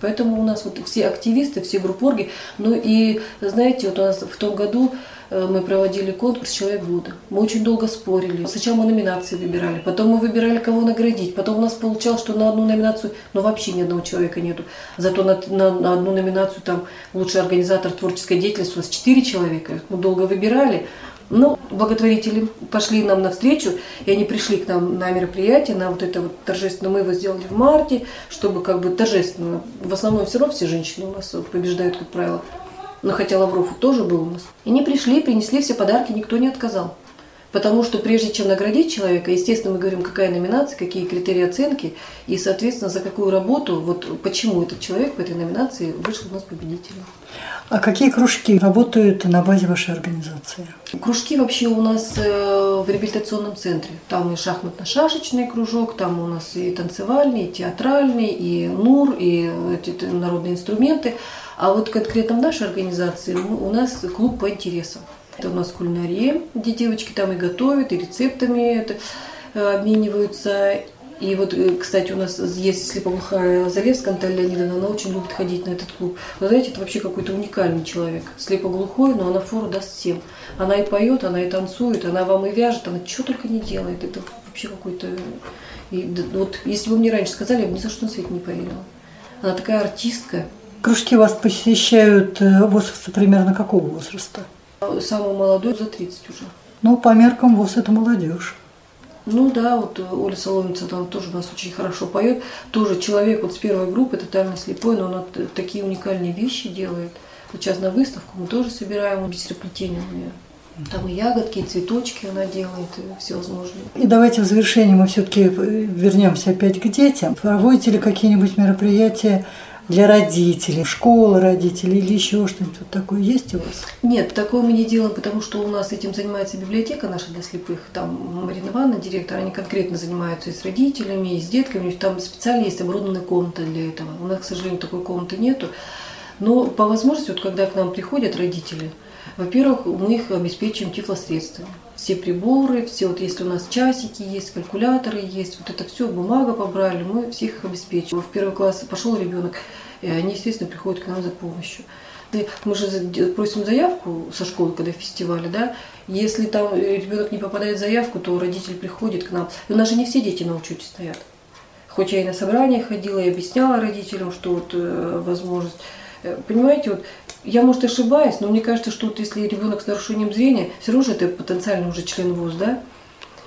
Поэтому у нас вот все активисты, все группорги. Ну и, знаете, вот у нас в том году э, мы проводили конкурс «Человек года». Мы очень долго спорили. Сначала мы номинации выбирали, потом мы выбирали, кого наградить. Потом у нас получалось, что на одну номинацию, ну вообще ни одного человека нету. Зато на, на, на одну номинацию там лучший организатор творческой деятельности у нас четыре человека. Мы долго выбирали. Ну, благотворители пошли нам навстречу, и они пришли к нам на мероприятие, на вот это вот торжественно. Мы его сделали в марте, чтобы как бы торжественно. В основном все равно все женщины у нас побеждают, как правило. Но хотя Лавров тоже был у нас. И они пришли, принесли все подарки, никто не отказал. Потому что прежде чем наградить человека, естественно, мы говорим, какая номинация, какие критерии оценки, и, соответственно, за какую работу, вот почему этот человек в этой номинации вышел у нас победителем. А какие кружки работают на базе вашей организации? Кружки вообще у нас э, в реабилитационном центре. Там и шахматно-шашечный кружок, там у нас и танцевальный, и театральный, и НУР, и эти народные инструменты. А вот конкретно в нашей организации у нас клуб по интересам. Это у нас кулинария, где девочки там и готовят, и рецептами это, э, обмениваются. И вот, э, кстати, у нас есть слепоглухая Залевская Анталия Леонидовна, она очень любит ходить на этот клуб. Вы знаете, это вообще какой-то уникальный человек. Слепоглухой, но она фору даст всем. Она и поет, она и танцует, она вам и вяжет, она что только не делает. Это вообще какой-то... И, вот если бы мне раньше сказали, я бы ни за что на свете не поверила. Она такая артистка. Кружки вас посещают э, возраста примерно какого возраста? Самый молодой за 30 уже. Ну, по меркам ВОЗ это молодежь. Ну да, вот э, Оля Соломица там тоже у нас очень хорошо поет. Тоже человек вот с первой группы, тотально слепой, но он такие уникальные вещи делает. Вот сейчас на выставку мы тоже собираем бисероплетение у нее. Там и ягодки, и цветочки она делает, и всевозможные. И давайте в завершении мы все-таки вернемся опять к детям. Проводите ли какие-нибудь мероприятия для родителей, школы родителей или еще что-нибудь вот такое есть у вас? Нет, такое мы не делаем, потому что у нас этим занимается библиотека наша для слепых. Там Марина Ивановна, директор, они конкретно занимаются и с родителями, и с детками. Там специально есть оборудованная комната для этого. У нас, к сожалению, такой комнаты нету. Но по возможности, вот когда к нам приходят родители, во-первых, мы их обеспечиваем тифлосредствами. Все приборы, все вот если у нас часики есть, калькуляторы есть, вот это все, бумага побрали, мы всех их обеспечиваем. В первый класс пошел ребенок, и они, естественно, приходят к нам за помощью. Мы же просим заявку со школы, когда в фестивале, да, если там ребенок не попадает в заявку, то родитель приходит к нам. И у нас же не все дети на учете стоят. Хоть я и на собрание ходила, и объясняла родителям, что вот э, возможность. Э, понимаете, вот я, может, ошибаюсь, но мне кажется, что вот если ребенок с нарушением зрения, все равно же это потенциально уже член ВУЗ, да?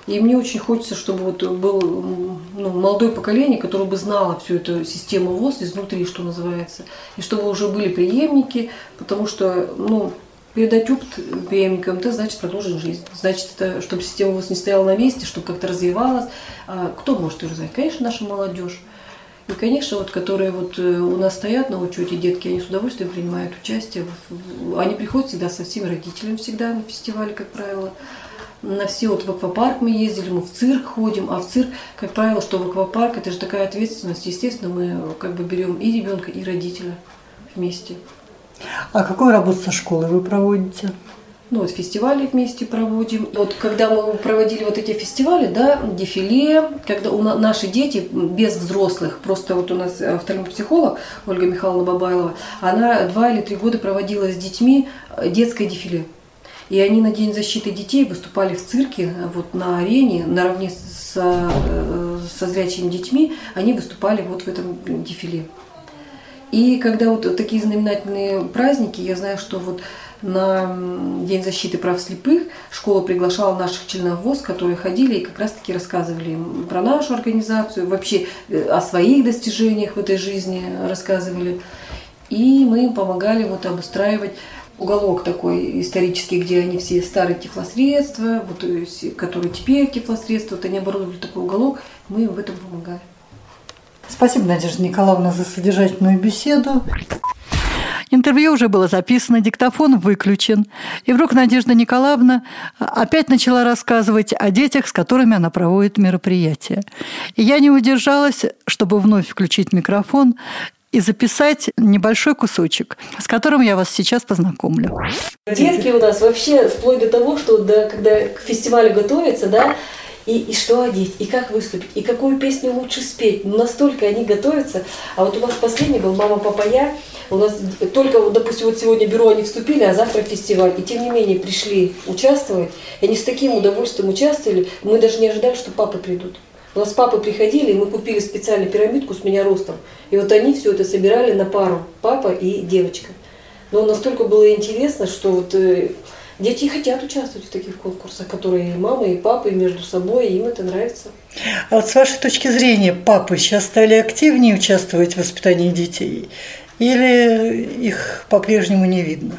И мне очень хочется, чтобы вот был ну, молодое поколение, которое бы знало всю эту систему ВОЗ изнутри, что называется. И чтобы уже были преемники, потому что, ну, передать опыт преемникам, это значит продолжить жизнь. Значит, это, чтобы система ВОЗ не стояла на месте, чтобы как-то развивалась. А кто может ее развивать? Конечно, наша молодежь. И, конечно, вот, которые вот э, у нас стоят на учете, детки, они с удовольствием принимают участие. Они приходят всегда со всеми родителями всегда на фестивале, как правило. На все вот в аквапарк мы ездили, мы в цирк ходим, а в цирк, как правило, что в аквапарк, это же такая ответственность. Естественно, мы как бы берем и ребенка, и родителя вместе. А какую работу со школой вы проводите? Ну, вот фестивали вместе проводим. Вот когда мы проводили вот эти фестивали, да, дефиле, когда у нас, наши дети без взрослых, просто вот у нас второй психолог Ольга Михайловна Бабайлова, она два или три года проводила с детьми э, детское дефиле. И они на День защиты детей выступали в цирке, вот на арене, наравне с, э, со зрячими детьми, они выступали вот в этом дефиле. И когда вот такие знаменательные праздники, я знаю, что вот на День защиты прав слепых школа приглашала наших членов ВОЗ, которые ходили и как раз-таки рассказывали им про нашу организацию, вообще э, о своих достижениях в этой жизни рассказывали. И мы им помогали вот обустраивать уголок такой исторический, где они все старые тифлосредства, вот, э, которые теперь тифлосредства, вот они оборудовали такой уголок, мы им в этом помогали. Спасибо, Надежда Николаевна, за содержательную беседу. Интервью уже было записано, диктофон выключен. И вдруг Надежда Николаевна опять начала рассказывать о детях, с которыми она проводит мероприятие. И я не удержалась, чтобы вновь включить микрофон и записать небольшой кусочек, с которым я вас сейчас познакомлю. Детки у нас вообще вплоть до того, что да, когда к фестивалю готовятся, да, и, и что одеть, и как выступить, и какую песню лучше спеть. Ну, настолько они готовятся. А вот у нас последний был «Мама, папа, я». У нас только, вот, допустим, вот сегодня бюро они вступили, а завтра фестиваль. И тем не менее пришли участвовать. И они с таким удовольствием участвовали. Мы даже не ожидали, что папы придут. У нас папы приходили, и мы купили специальную пирамидку с меня ростом. И вот они все это собирали на пару, папа и девочка. Но настолько было интересно, что вот э, Дети хотят участвовать в таких конкурсах, которые и мамы, и папы между собой, и им это нравится. А вот с вашей точки зрения, папы сейчас стали активнее участвовать в воспитании детей? Или их по-прежнему не видно?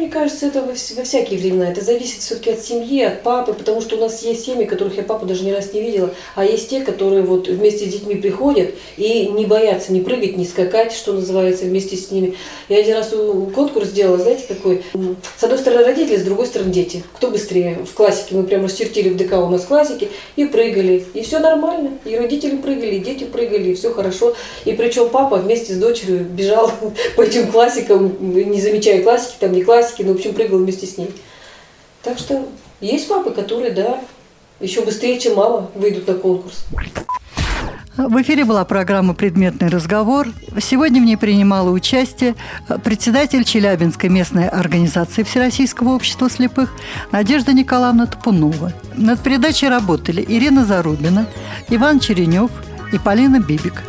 Мне кажется, это во, во всякие времена. Это зависит все-таки от семьи, от папы, потому что у нас есть семьи, которых я папу даже ни раз не видела, а есть те, которые вот вместе с детьми приходят и не боятся ни прыгать, ни скакать, что называется, вместе с ними. Я один раз конкурс сделала, знаете, какой? С одной стороны родители, с другой стороны дети. Кто быстрее? В классике мы прям расчертили в ДК у нас классики и прыгали. И все нормально. И родители прыгали, и дети прыгали, и все хорошо. И причем папа вместе с дочерью бежал по этим классикам, не замечая классики, там не классики, классики, ну, в общем, прыгал вместе с ней. Так что есть папы, которые, да, еще быстрее, чем мама, выйдут на конкурс. В эфире была программа «Предметный разговор». Сегодня в ней принимала участие председатель Челябинской местной организации Всероссийского общества слепых Надежда Николаевна Топунова. Над передачей работали Ирина Зарубина, Иван Черенев и Полина Бибик.